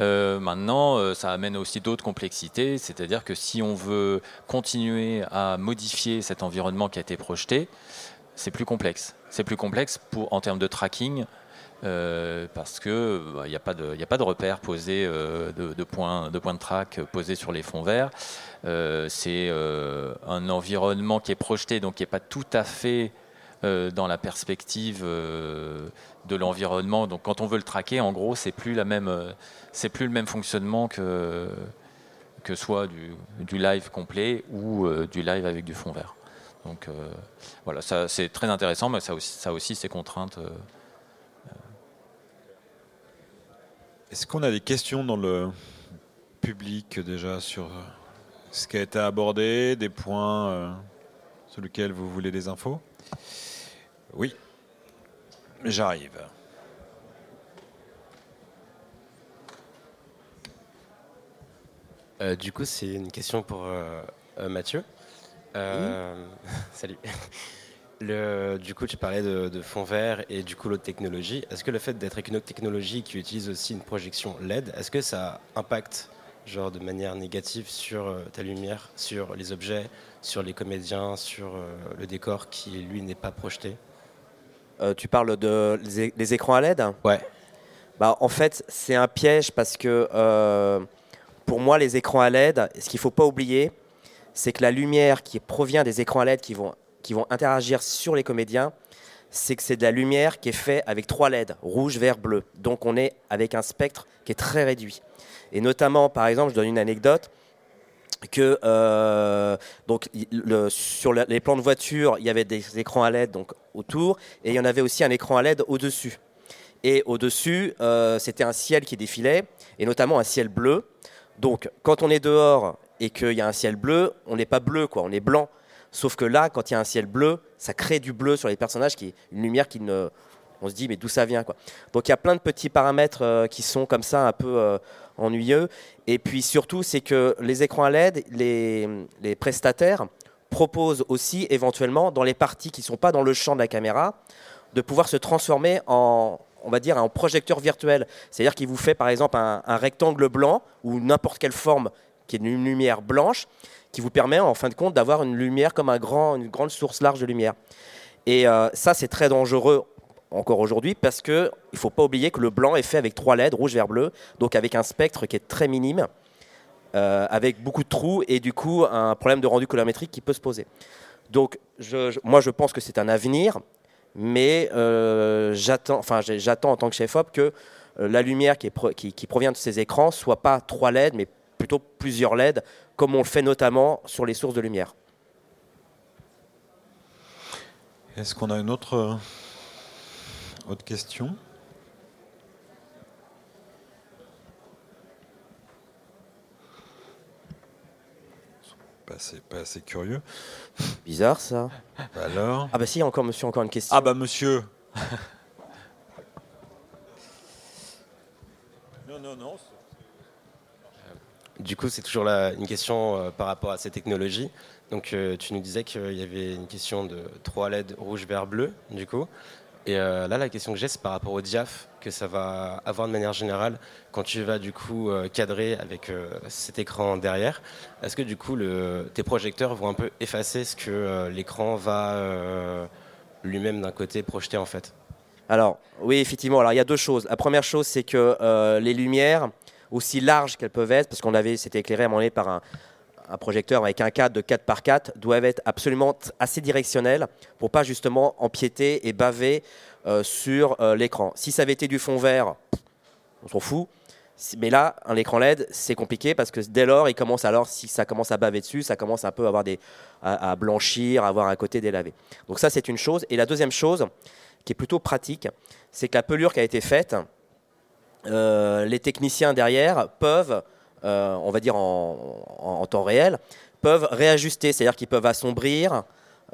Euh, maintenant, euh, ça amène aussi d'autres complexités, c'est-à-dire que si on veut continuer à modifier cet environnement qui a été projeté, c'est plus complexe. C'est plus complexe en termes de tracking. Euh, parce que il bah, n'y a, pas de, repères posés de, points, de points de track posés sur les fonds verts. c'est un environnement qui est projeté, donc qui n'est pas tout à fait dans la perspective de l'environnement. Donc quand on veut le traquer, en gros, c'est plus la même, euh, c'est plus le même fonctionnement que soit du, live complet ou euh, du live avec du fond vert. Donc euh, voilà, c'est très intéressant, mais ça aussi, ça aussi ses contraintes. Est-ce qu'on a des questions dans le public déjà sur ce qui a été abordé, des points sur lesquels vous voulez des infos? Oui. J'arrive. Euh, du coup, c'est une question pour euh, euh, Mathieu. Salut. Du coup, tu parlais de, fond vert et du coup l'autre technologie. Est-ce que le fait d'être avec une autre technologie qui utilise aussi une projection LED, est-ce que ça impacte genre de manière négative sur ta lumière, sur les objets, sur les comédiens, sur le décor qui lui n'est pas projeté? Euh, tu parles de les, écrans à LED? Ouais. Bah, en fait, c'est un piège parce que euh, pour moi, les écrans à LED, ce qu'il ne faut pas oublier, c'est que la lumière qui provient des écrans à LED qui vont, qui vont interagir sur les comédiens, c'est que c'est de la lumière qui est faite avec trois LED, rouge, vert, bleu. Donc on est avec un spectre qui est très réduit. Et notamment, par exemple, je donne une anecdote que euh, donc sur les plans de voiture, il y avait des écrans à LED donc autour, et il y en avait aussi un écran à LED au-dessus. Et au-dessus, euh, c'était un ciel qui défilait, et notamment un ciel bleu. Donc, quand on est dehors et qu'il y a un ciel bleu, on n'est pas bleu, quoi, on est blanc. Sauf que là, quand il y a un ciel bleu, ça crée du bleu sur les personnages, qui est une lumière qui ne, on se dit mais d'où ça vient quoi. Donc il y a plein de petits paramètres euh, qui sont comme ça un peu ennuyeux. Et puis surtout, c'est que les écrans à LED, les, les, prestataires proposent aussi éventuellement, dans les parties qui ne sont pas dans le champ de la caméra, de pouvoir se transformer en, on va dire, en projecteur virtuel. C'est-à-dire qu'il vous fait par exemple un, rectangle blanc ou n'importe quelle forme qui est une lumière blanche, qui vous permet en fin de compte d'avoir une lumière comme un grand, une grande source large de lumière. Et euh, ça, c'est très dangereux encore aujourd'hui parce qu'il ne faut pas oublier que le blanc est fait avec trois LED, rouge, vert, bleu, donc avec un spectre qui est très minime, euh, avec beaucoup de trous et du coup un problème de rendu colorimétrique qui peut se poser. Donc moi je pense que c'est un avenir, mais euh, j'attends en tant que chef-op que euh, la lumière qui, qui, provient de ces écrans soit pas trois LED, mais plutôt plusieurs LED, comme on le fait notamment sur les sources de lumière. Est-ce qu'on a une autre autre question pas assez, pas assez curieux. Bizarre ça. alors Ah bah si, encore monsieur, encore une question. Ah bah monsieur. non, non, non. Du coup, c'est toujours une question euh, par rapport à ces technologies. Donc, euh, tu nous disais qu'il y avait une question de 3 LED rouge, vert, bleu, du coup. Et euh, là, la question que j'ai, c'est par rapport au diaph que ça va avoir de manière générale quand tu vas du coup euh, cadrer avec euh, cet écran derrière. Est-ce que du coup, tes projecteurs vont un peu effacer ce que l'écran va lui-même d'un côté projeter en fait? Alors, oui, effectivement. Alors, il y a deux choses. La première chose, c'est que les lumières, aussi larges qu'elles peuvent être, parce qu'on avait, c'était éclairé à un moment donné par un, un projecteur avec un cadre de 4 par 4 doivent être absolument assez directionnels pour pas justement empiéter et baver euh, sur euh, l'écran. Si ça avait été du fond vert, on s'en fout. Mais là, un écran LED, c'est compliqué parce que dès lors, il commence alors, si ça commence à baver dessus, ça commence un peu à avoir des, à, blanchir, à avoir un côté délavé. Donc ça, c'est une chose. Et la deuxième chose, qui est plutôt pratique, c'est que la pelure qui a été faite, euh, les techniciens derrière peuvent euh, on va dire en, temps réel, peuvent réajuster, c'est-à-dire qu'ils peuvent assombrir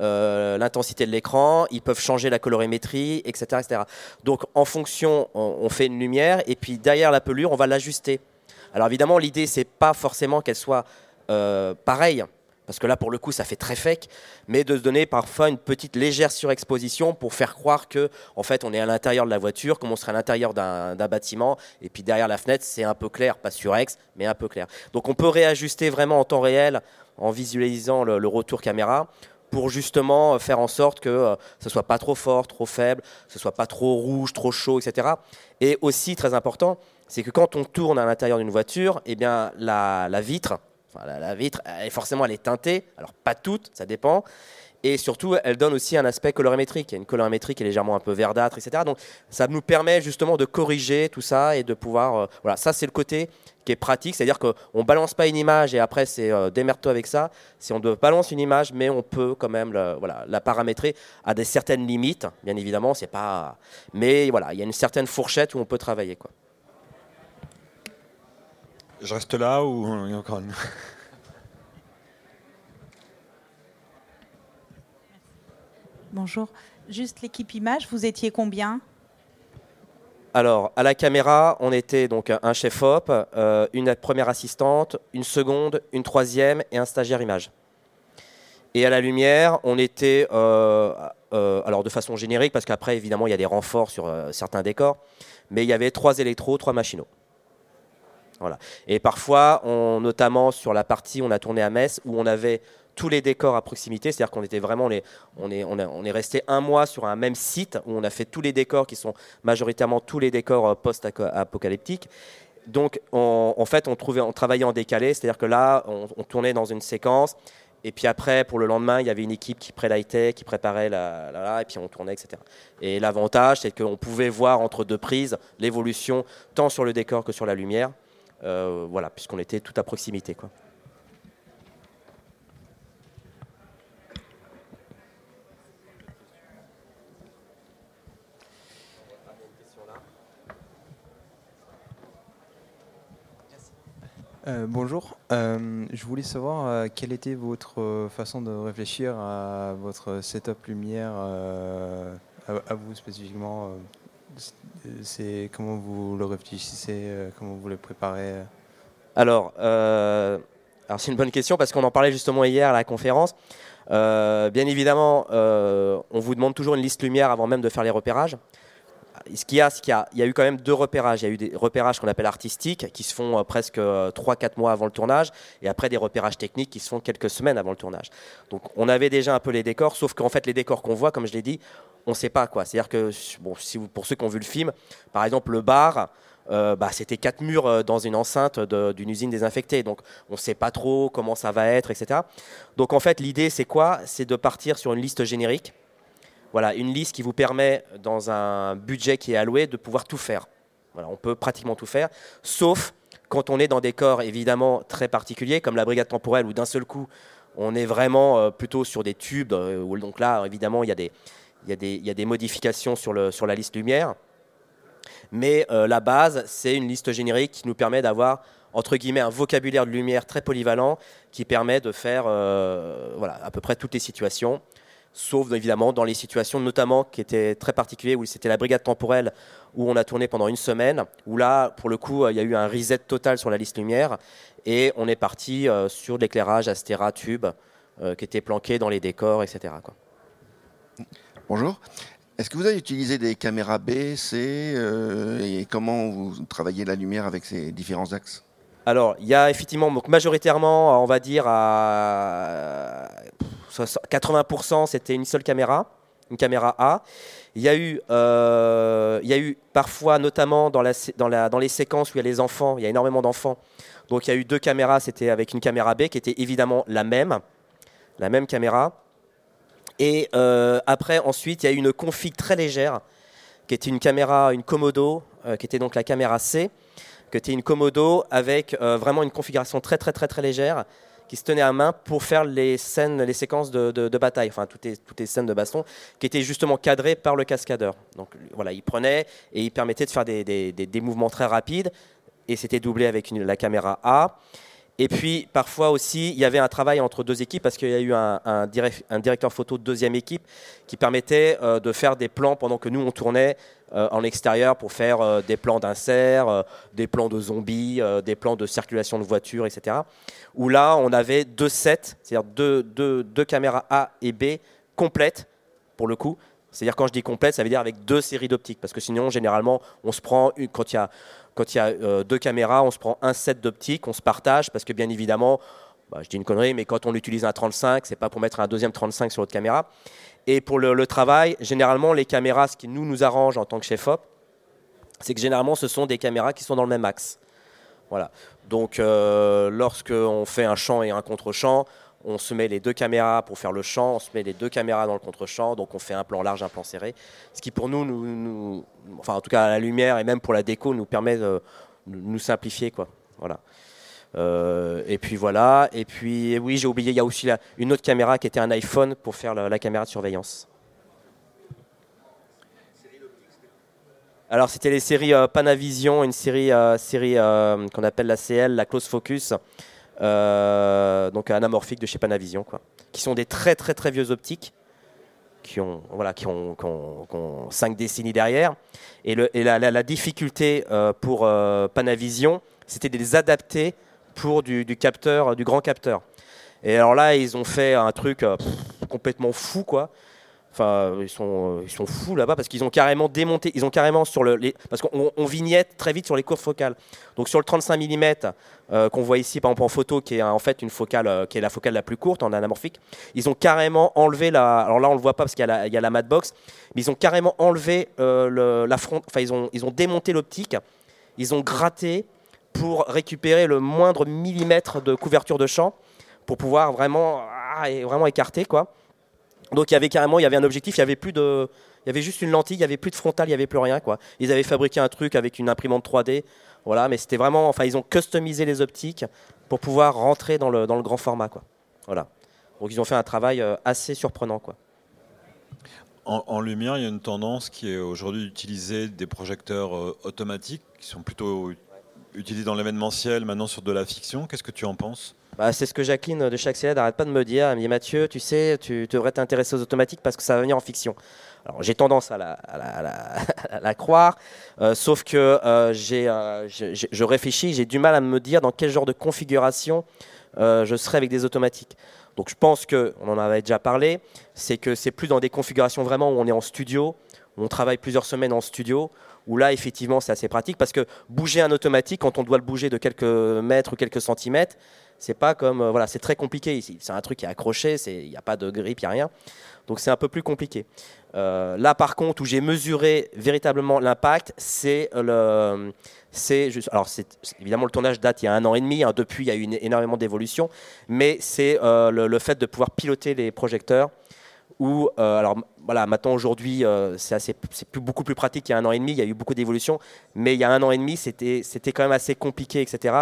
euh, l'intensité de l'écran, ils peuvent changer la colorimétrie, etc. etc. Donc en fonction, on, fait une lumière et puis derrière la pelure, on va l'ajuster. Alors évidemment, l'idée, c'est pas forcément qu'elle soit euh, pareille parce que là, pour le coup, ça fait très fake, mais de se donner parfois une petite légère surexposition pour faire croire que, en fait, on est à l'intérieur de la voiture, comme on serait à l'intérieur d'un bâtiment, et puis derrière la fenêtre, c'est un peu clair, pas surex, mais un peu clair. Donc, on peut réajuster vraiment en temps réel en visualisant le, retour caméra pour justement faire en sorte que euh, ce soit pas trop fort, trop faible, ce soit pas trop rouge, trop chaud, etc. Et aussi très important, c'est que quand on tourne à l'intérieur d'une voiture, eh bien la vitre la, vitre, forcément, elle est teintée. Alors, pas toute, ça dépend. Et surtout, elle donne aussi un aspect colorimétrique. Il y a une colorimétrie qui est légèrement un peu verdâtre, etc. Donc, ça nous permet justement de corriger tout ça et de pouvoir. Euh, voilà, ça, c'est le côté qui est pratique. C'est-à-dire qu'on ne balance pas une image et après, c'est euh, démerde-toi avec ça. Si on balance une image, mais on peut quand même voilà, la paramétrer à des certaines limites. Bien évidemment, c'est pas. Mais voilà, il y a une certaine fourchette où on peut travailler. Quoi. Je reste là ou il y a encore une Bonjour. Juste l'équipe image, vous étiez combien? Alors, à la caméra, on était donc un chef op, euh, une première assistante, une seconde, une troisième et un stagiaire image. Et à la lumière, on était, euh, euh, alors de façon générique, parce qu'après, évidemment, il y a des renforts sur certains décors, mais il y avait trois électros, trois machinaux. Et parfois, on, notamment sur la partie, on a tourné à Metz, où on avait tous les décors à proximité, c'est-à-dire qu'on était vraiment, on est, on est, on, est resté un mois sur un même site où on a fait tous les décors qui sont majoritairement tous les décors euh, post-apocalyptiques. Donc, en fait, on, trouvait, on travaillait en décalé, c'est-à-dire que là, on, tournait dans une séquence, et puis après, pour le lendemain, il y avait une équipe qui pré qui préparait la, et puis on tournait, etc. Et l'avantage, c'est qu'on pouvait voir entre deux prises l'évolution tant sur le décor que sur la lumière. Euh, voilà, puisqu'on était tout à proximité. Quoi. Euh, bonjour, euh, je voulais savoir quelle était votre façon de réfléchir à votre setup lumière, à, vous spécifiquement comment vous le réfléchissez, euh, comment vous le préparez Alors, euh, alors c'est une bonne question parce qu'on en parlait justement hier à la conférence. Euh, bien évidemment, on vous demande toujours une liste lumière avant même de faire les repérages. Ce qu'il y a, c'est qu'il y, a eu quand même deux repérages. Il y a eu des repérages qu'on appelle artistiques, qui se font presque 3-4 mois avant le tournage, et après des repérages techniques qui se font quelques semaines avant le tournage. Donc on avait déjà un peu les décors, sauf qu'en fait les décors qu'on voit, comme je l'ai dit, on ne sait pas quoi. C'est-à-dire que bon, pour ceux qui ont vu le film, par exemple le bar, euh, bah, c'était quatre murs euh, dans une enceinte d'une usine désinfectée. Donc on ne sait pas trop comment ça va être, etc. Donc en fait l'idée c'est quoi? C'est de partir sur une liste générique. Voilà, une liste qui vous permet, dans un budget qui est alloué, de pouvoir tout faire. On peut pratiquement tout faire, sauf quand on est dans des corps évidemment très particuliers, comme la brigade temporelle, où d'un seul coup, on est vraiment euh, plutôt sur des tubes. donc là, évidemment, il y a des, modifications sur, la liste lumière. Mais euh, la base, c'est une liste générique qui nous permet d'avoir, entre guillemets, un vocabulaire de lumière très polyvalent qui permet de faire euh, à peu près toutes les situations. Sauf évidemment dans les situations notamment qui étaient très particulières, où c'était la brigade temporelle, où on a tourné pendant une semaine, où là, pour le coup, il y a eu un reset total sur la liste lumière, et on est parti euh, sur l'éclairage Astera Tube, qui était planqué dans les décors, etc. Quoi. Bonjour. Est-ce que vous avez utilisé des caméras B, C euh, et comment vous travaillez la lumière avec ces différents axes? Alors, il y a effectivement, donc majoritairement, on va dire à 80%, c'était une seule caméra. une caméra A. Il y a eu, euh, il y a eu parfois, notamment dans, les séquences où il y a les enfants, il y a énormément d'enfants. Donc il y a eu deux caméras, c'était avec une caméra B qui était évidemment la même, la même caméra. Et euh, après, ensuite, il y a eu une config très légère qui était une caméra, une Komodo, euh, qui était donc la caméra C, qui était une Komodo avec vraiment une configuration très très très très légère qui se tenait à main pour faire les scènes, les séquences de, bataille, enfin toutes les, scènes de baston, qui étaient justement cadrées par le cascadeur. Donc voilà, il prenait et il permettait de faire des, des, des, mouvements très rapides, et c'était doublé avec la caméra A. Et puis parfois aussi, il y avait un travail entre deux équipes parce qu'il y a eu un, directeur photo de deuxième équipe qui permettait euh, de faire des plans pendant que nous on tournait euh, en extérieur pour faire euh, des plans d'insert, des plans de zombies, des plans de circulation de voitures, etc où là, on avait deux sets, c'est-à-dire deux, deux, deux, caméras A et B complètes, pour le coup. C'est-à-dire, quand je dis complète, ça veut dire avec deux séries d'optiques. Parce que sinon, généralement, on se prend, quand il y a, quand il y a euh, deux caméras, on se prend un set d'optiques, on se partage, parce que bien évidemment, bah, je dis une connerie, mais quand on utilise un 35, c'est pas pour mettre un deuxième 35 sur l'autre caméra. Et pour le, travail, généralement, les caméras, ce qui nous, nous arrange en tant que chef op, c'est que généralement, ce sont des caméras qui sont dans le même axe. Voilà. Donc, euh, lorsqu'on fait un champ et un contre-champ, on se met les deux caméras pour faire le champ, on se met les deux caméras dans le contre-champ, donc on fait un plan large, un plan serré. Ce qui pour nous, nous, enfin en tout cas à la lumière et même pour la déco, nous permet de nous simplifier. Quoi. Voilà. Euh, et puis voilà. Et puis oui, j'ai oublié, il y a aussi une autre caméra qui était un iPhone pour faire la caméra de surveillance. Alors c'était les séries euh, Panavision, une série, euh, série qu'on appelle la CL, la Close Focus, donc anamorphique de chez Panavision, quoi, qui sont des très très très vieux optiques, qui ont voilà, qui ont, cinq décennies derrière. Et la, difficulté pour Panavision, c'était de les adapter pour du, capteur, du grand capteur. Et alors là, ils ont fait un truc complètement fou, quoi. Enfin, ils sont, euh, ils sont fous là-bas parce qu'ils ont carrément démonté, ils ont carrément sur le, les, parce qu'on vignette très vite sur les courtes focales. Donc sur le 35 mm euh, qu'on voit ici par exemple en photo, qui est en fait une focale, euh, qui est la focale la plus courte en anamorphique, ils ont carrément enlevé la, alors là on le voit pas parce qu'il y a la, la box, mais ils ont carrément enlevé le, la front, enfin ils ont, ils ont démonté l'optique, ils ont gratté pour récupérer le moindre millimètre de couverture de champ pour pouvoir vraiment, ah, vraiment écarter quoi. Donc il y avait carrément, il y avait un objectif, il y avait plus de, il y avait juste une lentille, il y avait plus de frontal, il y avait plus rien quoi. Ils avaient fabriqué un truc avec une imprimante 3D, voilà, mais c'était vraiment, enfin ils ont customisé les optiques pour pouvoir rentrer dans le, dans le grand format quoi. Voilà. Donc ils ont fait un travail euh, assez surprenant quoi. En, lumière, il y a une tendance qui est aujourd'hui d'utiliser des projecteurs euh, automatiques qui sont plutôt utilisés dans l'événementiel, maintenant sur de la fiction. Qu'est-ce que tu en penses? Bah, c'est ce que Jacqueline de chaque CED n'arrête pas de me dire. Elle me Mathieu, tu sais, tu devrais t'intéresser aux automatiques parce que ça va venir en fiction. Alors j'ai tendance à la, croire, euh, sauf que euh, euh, je, réfléchis, j'ai du mal à me dire dans quel genre de configuration je serai avec des automatiques. Donc je pense que, on en avait déjà parlé, c'est que c'est plus dans des configurations vraiment où on est en studio, où on travaille plusieurs semaines en studio, où là effectivement c'est assez pratique parce que bouger un automatique quand on doit le bouger de quelques mètres ou quelques centimètres, c'est pas comme euh, voilà, c'est très compliqué ici. C'est un truc qui est accroché, il n'y a pas de grippe, il n'y a rien. Donc c'est un peu plus compliqué. Euh, là par contre où j'ai mesuré véritablement l'impact, c'est le c'est alors c'est évidemment le tournage date il y a un an et demi. Hein. depuis il y a eu énormément d'évolution, mais c'est euh, le, fait de pouvoir piloter les projecteurs. Ou alors voilà, maintenant aujourd'hui c'est assez c'est beaucoup plus pratique qu'il y a un an et demi. Il y a eu beaucoup d'évolution, mais il y a un an et demi c'était quand même assez compliqué, etc.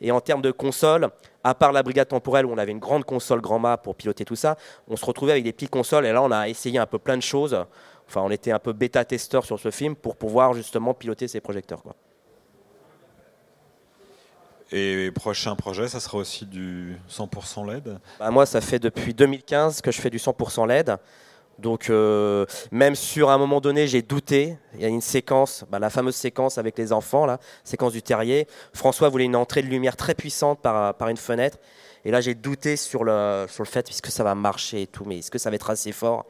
Et en termes de console, à part la brigade temporelle où on avait une grande console grand mât pour piloter tout ça, on se retrouvait avec des petites consoles et là on a essayé un peu plein de choses. Enfin, on était un peu bêta-testeur sur ce film pour pouvoir justement piloter ces projecteurs. Et prochain projet, ça sera aussi du 100% LED bah, Moi, ça fait depuis 2015 que je fais du 100% LED. Donc euh, même sur un moment donné, j'ai douté. Il y a une séquence, bah, la fameuse séquence avec les enfants, la séquence du terrier. François voulait une entrée de lumière très puissante par, par une fenêtre. Et là, j'ai douté sur le, sur le fait, est-ce que ça va marcher et tout, mais est-ce que ça va être assez fort?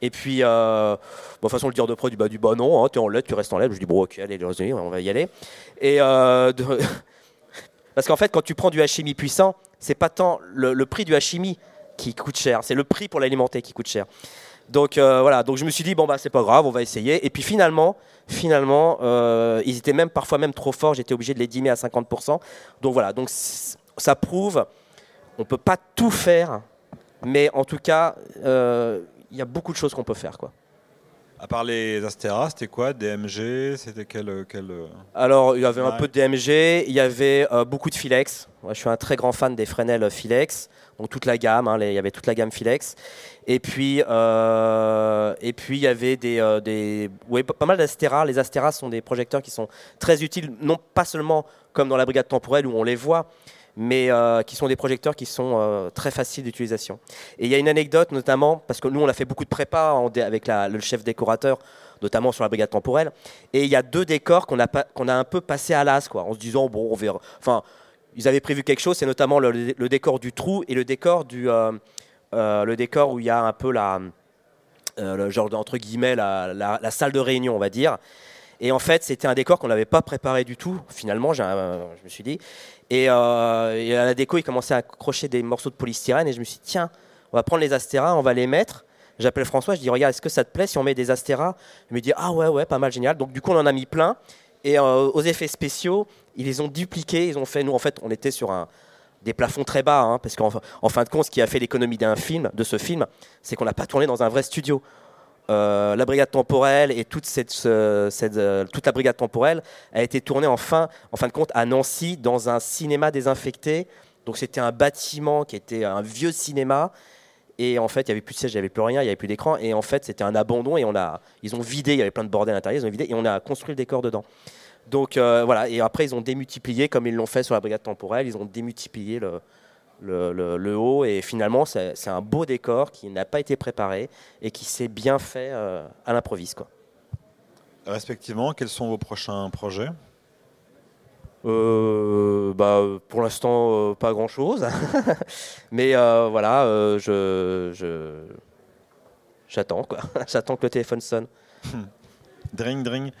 Et puis, euh, bon, façon, le dire de pro, du bah, du bah non, hein, tu es en LED, tu restes en LED. Je dis, bon, ok, allez, on va y aller. Et euh, Parce qu'en fait, quand tu prends du HMI puissant, c'est pas tant le, prix du HMI qui coûte cher, c'est le prix pour l'alimenter qui coûte cher. Donc voilà, donc je me suis dit bon bah c'est pas grave, on va essayer. Et puis finalement, finalement, ils étaient même parfois même trop forts. J'étais obligé de les dimer à 50%. Donc voilà, donc ça prouve, on peut pas tout faire, mais en tout cas, il y a beaucoup de choses qu'on peut faire quoi. À part les Astera, c'était quoi DMG C'était quel, quel, Alors, il y avait un peu de DMG, il y avait euh, beaucoup de Filex. je suis un très grand fan des Fresnel Filex, donc toute la gamme, hein, il y avait toute la gamme Filex. Et puis, euh, et puis il y avait des, euh, des pas mal d'Astera. Les Astera sont des projecteurs qui sont très utiles, non pas seulement comme dans la brigade temporelle où on les voit, mais euh, qui sont des projecteurs qui sont euh, très faciles d'utilisation. Et il y a une anecdote notamment, parce que nous on a fait beaucoup de prépa avec le chef décorateur, notamment sur la brigade temporelle, et il y a deux décors qu'on a, un peu passé à l'as, en se disant, bon, on verra. Enfin, ils avaient prévu quelque chose, c'est notamment le, décor du trou et le décor, du, euh, le décor où il y a un peu la, le genre entre guillemets, la, salle de réunion, on va dire. Et en fait, c'était un décor qu'on n'avait pas préparé du tout, finalement, je me suis dit. Euh, et, à la déco, il commençait à accrocher des morceaux de polystyrène. Et je me suis dit, tiens, on va prendre les astéras, on va les mettre. J'appelle François, je dis, regarde, est-ce que ça te plaît si on met des astéras Il me dit, ah ouais, ouais, pas mal, génial. Donc du coup, on en a mis plein. Et euh, aux effets spéciaux, ils les ont dupliqués. Ils ont fait, nous, en fait, on était sur un, des plafonds très bas, hein, parce qu'en en fin de compte, ce qui a fait l'économie d'un film, de ce film, c'est qu'on n'a pas tourné dans un vrai studio. Euh, la brigade temporelle et euh, toute la brigade temporelle a été tournée en fin, en fin de compte à Nancy dans un cinéma désinfecté. Donc c'était un bâtiment qui était un vieux cinéma. Et en fait, il n'y avait plus de siège, il n'y avait plus rien, il n'y avait plus d'écran. Et en fait, c'était un abandon. Et on a, ils ont vidé, il y avait plein de bordel à l'intérieur, ils ont vidé et on a construit le décor dedans. Donc euh, voilà, et après, ils ont démultiplié, comme ils l'ont fait sur la brigade temporelle, ils ont démultiplié le, le, haut. Et finalement, c'est un beau décor qui n'a pas été préparé et qui s'est bien fait euh, à l'improviste. Respectivement, quels sont vos prochains projets? Euh, bah, pour l'instant, euh, pas grand-chose. Mais voilà, je, j'attends quoi. J'attends que le téléphone sonne. dring, dring.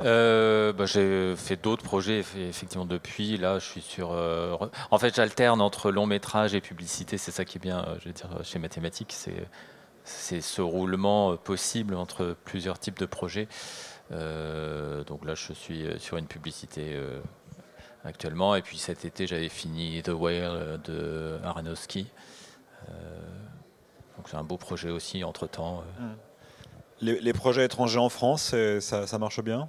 Euh, bah, j'ai fait d'autres projets effectivement depuis. Là, je suis sur. Euh, en fait, j'alterne entre long métrage et publicité. C'est ça qui est bien, euh, je veux dire, chez mathématiques. C'est ce roulement possible entre plusieurs types de projets. donc là, je suis sur une publicité actuellement. Et puis cet été, j'avais fini The Whale de Aronofsky. donc c'est un beau projet aussi entre temps. Mmh. Les, projets étrangers en France, ça marche bien?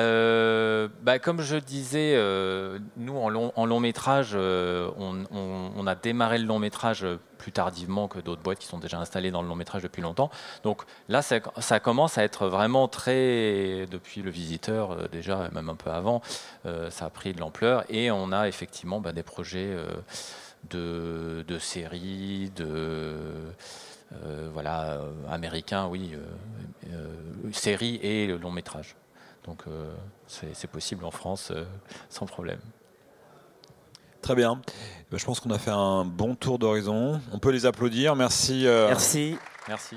Euh, bah, comme je disais, euh, nous en long, en long métrage, euh, on, a démarré le long métrage plus tardivement que d'autres boîtes qui sont déjà installées dans le long métrage depuis longtemps. Donc là, ça, commence à être vraiment très, depuis le visiteur déjà, même un peu avant, ça a pris de l'ampleur et on a effectivement bah, des projets de, de, séries, de voilà, oui, séries et long métrage. Donc euh, c'est possible en France euh, sans problème. Très bien. Je pense qu'on a fait un bon tour d'horizon. On peut les applaudir. Merci. Euh, Merci. Merci.